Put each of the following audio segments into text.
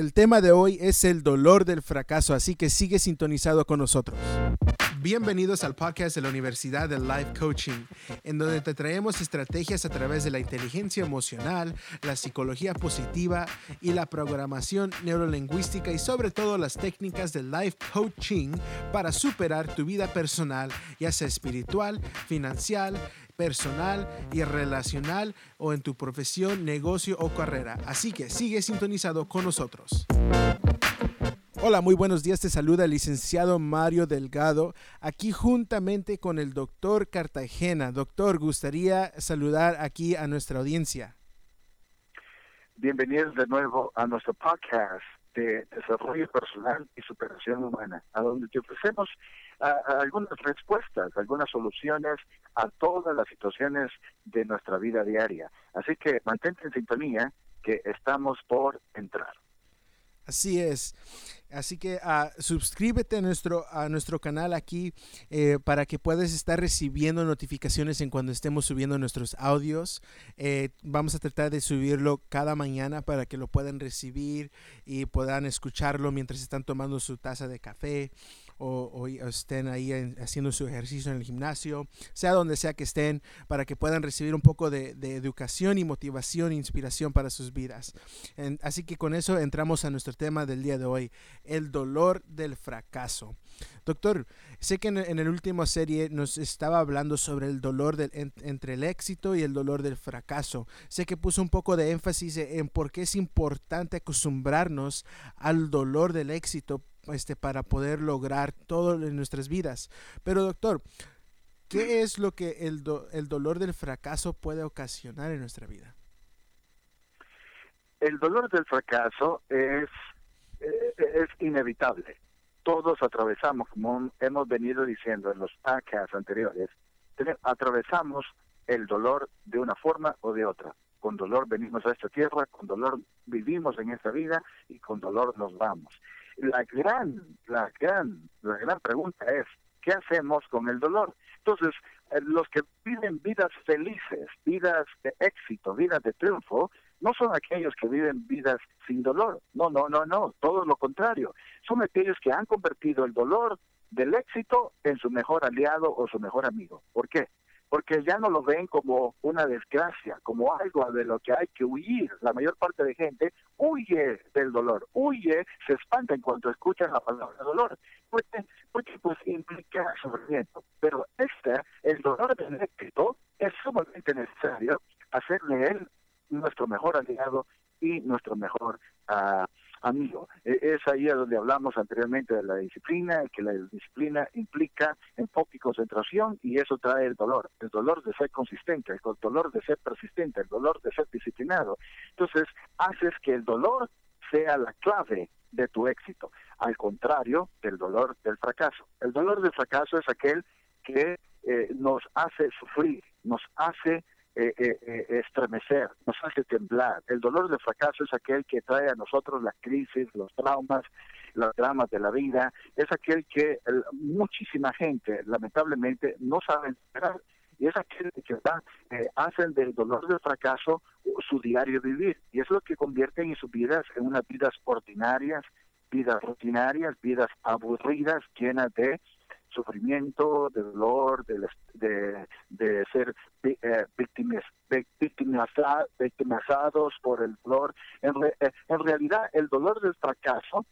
El tema de hoy es el dolor del fracaso, así que sigue sintonizado con nosotros. Bienvenidos al podcast de la Universidad de Life Coaching, en donde te traemos estrategias a través de la inteligencia emocional, la psicología positiva y la programación neurolingüística y sobre todo las técnicas de life coaching para superar tu vida personal, ya sea espiritual, financiera, personal y relacional o en tu profesión, negocio o carrera. Así que sigue sintonizado con nosotros. Hola, muy buenos días. Te saluda el licenciado Mario Delgado, aquí juntamente con el doctor Cartagena. Doctor, gustaría saludar aquí a nuestra audiencia. Bienvenidos de nuevo a nuestro podcast de desarrollo personal y superación humana, a donde te ofrecemos algunas respuestas, algunas soluciones a todas las situaciones de nuestra vida diaria. Así que mantente en sintonía que estamos por entrar. Así es. Así que uh, suscríbete a nuestro, a nuestro canal aquí eh, para que puedas estar recibiendo notificaciones en cuando estemos subiendo nuestros audios. Eh, vamos a tratar de subirlo cada mañana para que lo puedan recibir y puedan escucharlo mientras están tomando su taza de café o, estén ahí haciendo su ejercicio en el gimnasio, sea donde sea que estén, para que puedan recibir un poco de, educación y motivación e inspiración para sus vidas. así que con eso entramos a nuestro tema del día de hoy, el dolor del fracaso. Doctor, sé que en, en la última serie nos estaba hablando sobre el dolor del, entre el éxito y el dolor del fracaso. Sé que puso un poco de énfasis en por qué es importante acostumbrarnos al dolor del éxito este, para poder lograr todo en nuestras vidas. Pero doctor, ¿qué es lo que el, el dolor del fracaso puede ocasionar en nuestra vida? El dolor del fracaso es, eh, es inevitable. Todos atravesamos, como hemos venido diciendo en los podcasts anteriores, atravesamos el dolor de una forma o de otra. Con dolor venimos a esta tierra, con dolor vivimos en esta vida y con dolor nos vamos la gran, la gran, la gran pregunta es, ¿qué hacemos con el dolor? Entonces, eh, los que viven vidas felices, vidas de éxito, vidas de triunfo, no son aquellos que viven vidas sin dolor. No, no, no, no, todo lo contrario. Son aquellos que han convertido el dolor del éxito en su mejor aliado o su mejor amigo. ¿Por qué? Porque ya no lo ven como una desgracia, como algo de lo que hay que huir. La mayor parte de gente huye del dolor, huye, se espanta en cuanto escuchan la palabra dolor, porque, porque pues implica sufrimiento. Pero este, el dolor del éxito, es sumamente necesario hacerle él nuestro mejor aliado y nuestro mejor uh, amigo. Es ahí a donde hablamos anteriormente de la disciplina, que la disciplina implica enfoque y concentración y eso trae el dolor, el dolor de ser consistente, el dolor de ser persistente, el dolor de ser disciplinado. Entonces, haces que el dolor sea la clave de tu éxito, al contrario del dolor del fracaso. El dolor del fracaso es aquel que eh, nos hace sufrir, nos hace eh, eh, eh, estremecer, nos hace temblar. El dolor del fracaso es aquel que trae a nosotros las crisis, los traumas, los dramas de la vida. Es aquel que muchísima gente, lamentablemente, no sabe esperar. Y es aquel que está, hacen del dolor del fracaso su diario vivir. Y es lo que convierten en sus vidas en unas vidas ordinarias, vidas rutinarias, vidas aburridas, llenas de sufrimiento, de dolor, de, de, ser eh, víctimas, victimizados por el dolor. En, eh, en realidad, el dolor del fracaso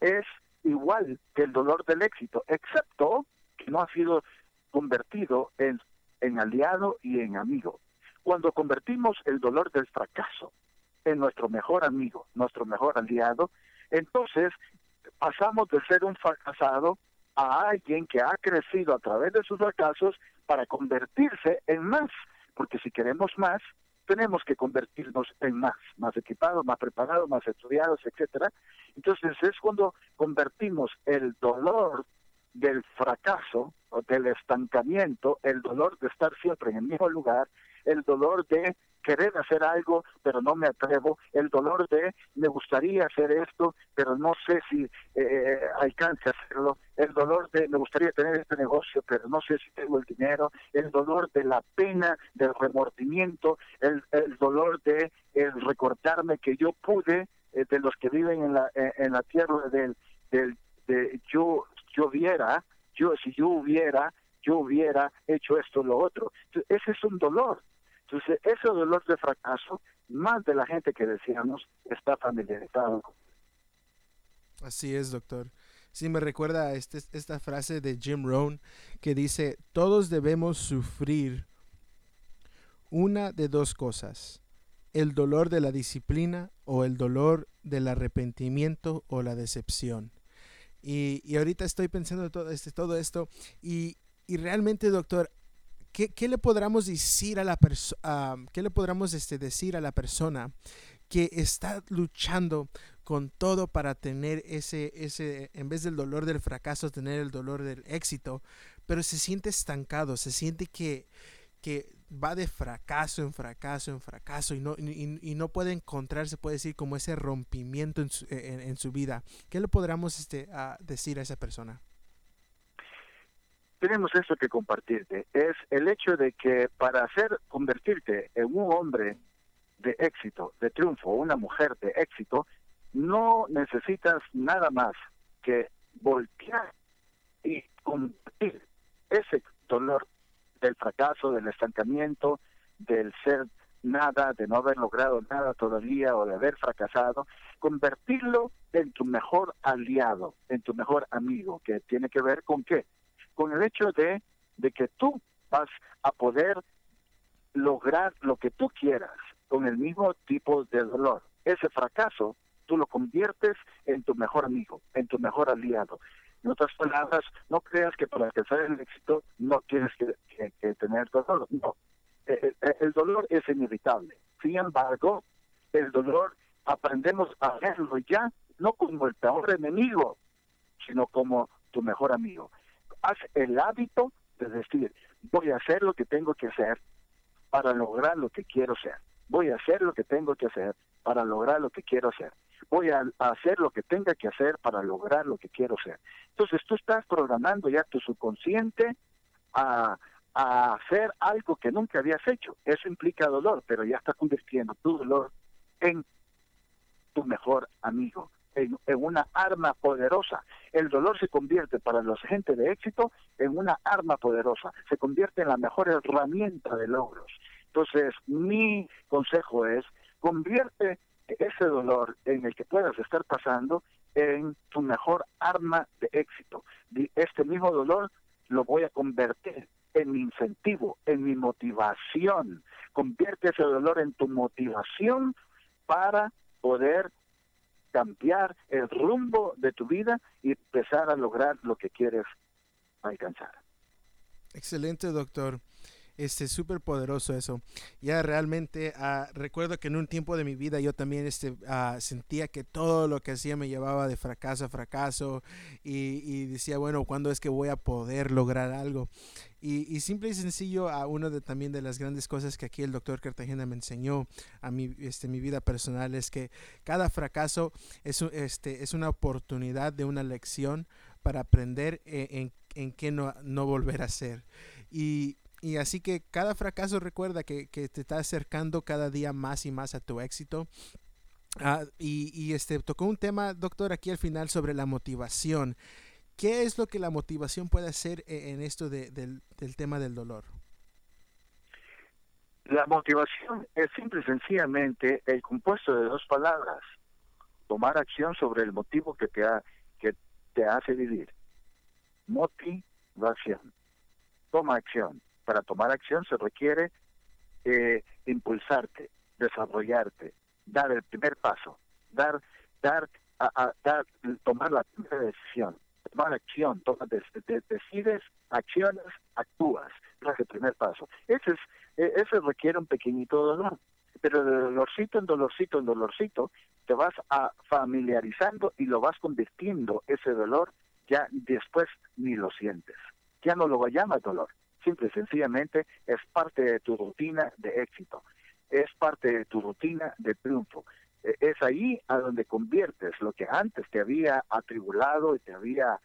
es igual que el dolor del éxito, excepto que no ha sido convertido en, en aliado y en amigo. Cuando convertimos el dolor del fracaso en nuestro mejor amigo, nuestro mejor aliado, entonces pasamos de ser un fracasado a alguien que ha crecido a través de sus fracasos para convertirse en más, porque si queremos más, tenemos que convertirnos en más, más equipados, más preparados, más estudiados, etcétera. Entonces es cuando convertimos el dolor del fracaso o del estancamiento, el dolor de estar siempre en el mismo lugar, el dolor de querer hacer algo, pero no me atrevo, el dolor de me gustaría hacer esto, pero no sé si eh, alcance a hacerlo, el dolor de me gustaría tener este negocio, pero no sé si tengo el dinero, el dolor de la pena, del remordimiento, el, el dolor de el recordarme que yo pude eh, de los que viven en la, eh, en la tierra del, del de yo, yo hubiera, yo, si yo hubiera, yo hubiera hecho esto o lo otro. ese es un dolor. Entonces, ese dolor de fracaso, más de la gente que decíamos, está familiarizado. Así es, doctor. Sí, me recuerda este, esta frase de Jim Rohn que dice, todos debemos sufrir una de dos cosas, el dolor de la disciplina o el dolor del arrepentimiento o la decepción. Y, y ahorita estoy pensando todo, este, todo esto y, y realmente, doctor, ¿qué, ¿qué, le podríamos decir a la persona, qué le este, decir a la persona que está luchando con todo para tener ese, ese, en vez del dolor del fracaso, tener el dolor del éxito, pero se siente estancado, se siente que, que va de fracaso en fracaso en fracaso y no, y, no puede encontrarse, puede decir, como ese rompimiento en su, en, su vida. ¿Qué le podríamos este, decir a esa persona? Tenemos eso que compartirte. Es el hecho de que para hacer, convertirte en un hombre de éxito, de triunfo, una mujer de éxito, no necesitas nada más que voltear y convertir ese dolor del fracaso, del estancamiento, del ser nada, de no haber logrado nada todavía o de haber fracasado, convertirlo en tu mejor aliado, en tu mejor amigo, que tiene que ver con qué? Con el hecho de, de que tú vas a poder lograr lo que tú quieras con el mismo tipo de dolor. Ese fracaso tú lo conviertes en tu mejor amigo, en tu mejor aliado. En otras palabras, no creas que para alcanzar el éxito no tienes que, tener dolor. No, el, eh, eh, el, dolor es inevitable. Sin embargo, el dolor aprendemos a verlo ya, no como el peor enemigo, sino como tu mejor amigo. Haz el hábito de decir, voy a hacer lo que tengo que hacer para lograr lo que quiero ser. Voy a hacer lo que tengo que hacer para lograr lo que quiero hacer voy a, hacer lo que tenga que hacer para lograr lo que quiero ser. Entonces tú estás programando ya tu subconsciente a, a hacer algo que nunca habías hecho. Eso implica dolor, pero ya está convirtiendo tu dolor en tu mejor amigo, en, una arma poderosa. El dolor se convierte para los gente de éxito en una arma poderosa, se convierte en la mejor herramienta de logros. Entonces, mi consejo es, convierte ese dolor en el que puedas estar pasando en tu mejor arma de éxito. Este mismo dolor lo voy a convertir en mi incentivo, en mi motivación. Convierte ese dolor en tu motivación para poder cambiar el rumbo de tu vida y empezar a lograr lo que quieres alcanzar. Excelente, doctor este súper poderoso eso. Ya realmente ah, recuerdo que en un tiempo de mi vida yo también este, ah, sentía que todo lo que hacía me llevaba de fracaso a fracaso y, decía, bueno, ¿cuándo es que voy a poder lograr algo? Y, simple y sencillo, a una de también de las grandes cosas que aquí el doctor Cartagena me enseñó a mi, este, mi vida personal es que cada fracaso es, este, es una oportunidad de una lección para aprender en, en, en qué no, no volver a hacer. Y, y así que cada fracaso recuerda que, te está acercando cada día más y más a tu éxito. Ah, y, este tocó un tema, doctor, aquí al final sobre la motivación. ¿Qué es lo que la motivación puede hacer e, en, esto del, del, tema del dolor? La motivación es simple y sencillamente el compuesto de dos palabras. Tomar acción sobre el motivo que te, ha, que te hace vivir. Motivación. Toma acción para tomar acción se requiere eh, impulsarte, desarrollarte, dar el primer paso, dar, dar, a, dar, tomar la primera decisión, tomar acción, toma, decides, acciones, actúas, das el primer paso. Ese, es, e, ese requiere un pequeñito dolor, pero de dolorcito en dolorcito en dolorcito te vas a familiarizando y lo vas convirtiendo ese dolor, ya después ni lo sientes, ya no lo llamas dolor, simple y sencillamente es parte de tu rutina de éxito, es parte de tu rutina de triunfo. E, es ahí a donde conviertes lo que antes te había atribulado y te había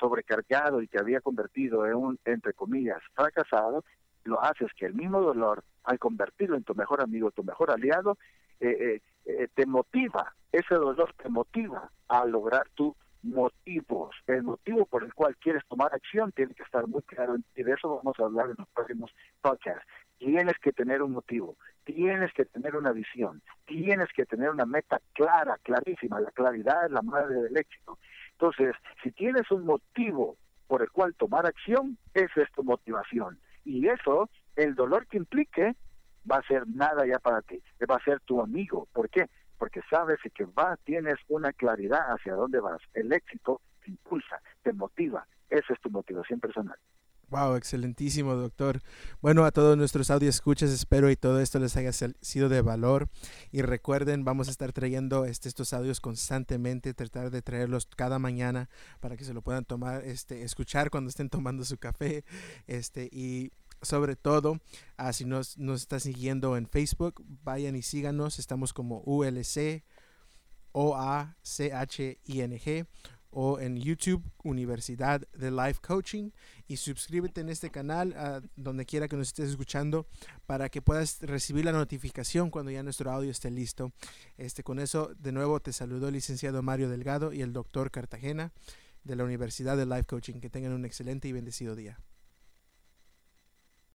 sobrecargado y te había convertido en un, entre comillas, fracasado, lo haces que el mismo dolor, al convertirlo en tu mejor amigo, tu mejor aliado, eh, eh, te motiva, ese dolor te motiva a lograr tus motivos. El motivo por el cual quieres tomar acción tiene que estar muy claro y de eso vamos a hablar en los próximos podcasts. Tienes que tener un motivo, tienes que tener una visión, tienes que tener una meta clara, clarísima. La claridad es la madre del éxito. Entonces, si tienes un motivo por el cual tomar acción, esa es tu motivación. Y eso, el dolor que implique, va a ser nada ya para ti, va a ser tu amigo. ¿Por qué? Porque sabes que va, tienes una claridad hacia dónde vas. El éxito te impulsa, te motiva. Esa es tu motivación personal. Wow, excelentísimo, doctor. Bueno, a todos nuestros audios escuchas, espero y todo esto les haya sido de valor. Y recuerden, vamos a estar trayendo este, estos audios constantemente, tratar de traerlos cada mañana para que se lo puedan tomar, este, escuchar cuando estén tomando su café. Este, y sobre todo, uh, si nos, nos está siguiendo en Facebook, vayan y síganos. Estamos como ULC O A C H I N G o en YouTube Universidad de Life Coaching y suscríbete en este canal donde quiera que nos estés escuchando para que puedas recibir la notificación cuando ya nuestro audio esté listo. Este con eso de nuevo te saludo el licenciado Mario Delgado y el doctor Cartagena de la Universidad de Life Coaching. Que tengan un excelente y bendecido día.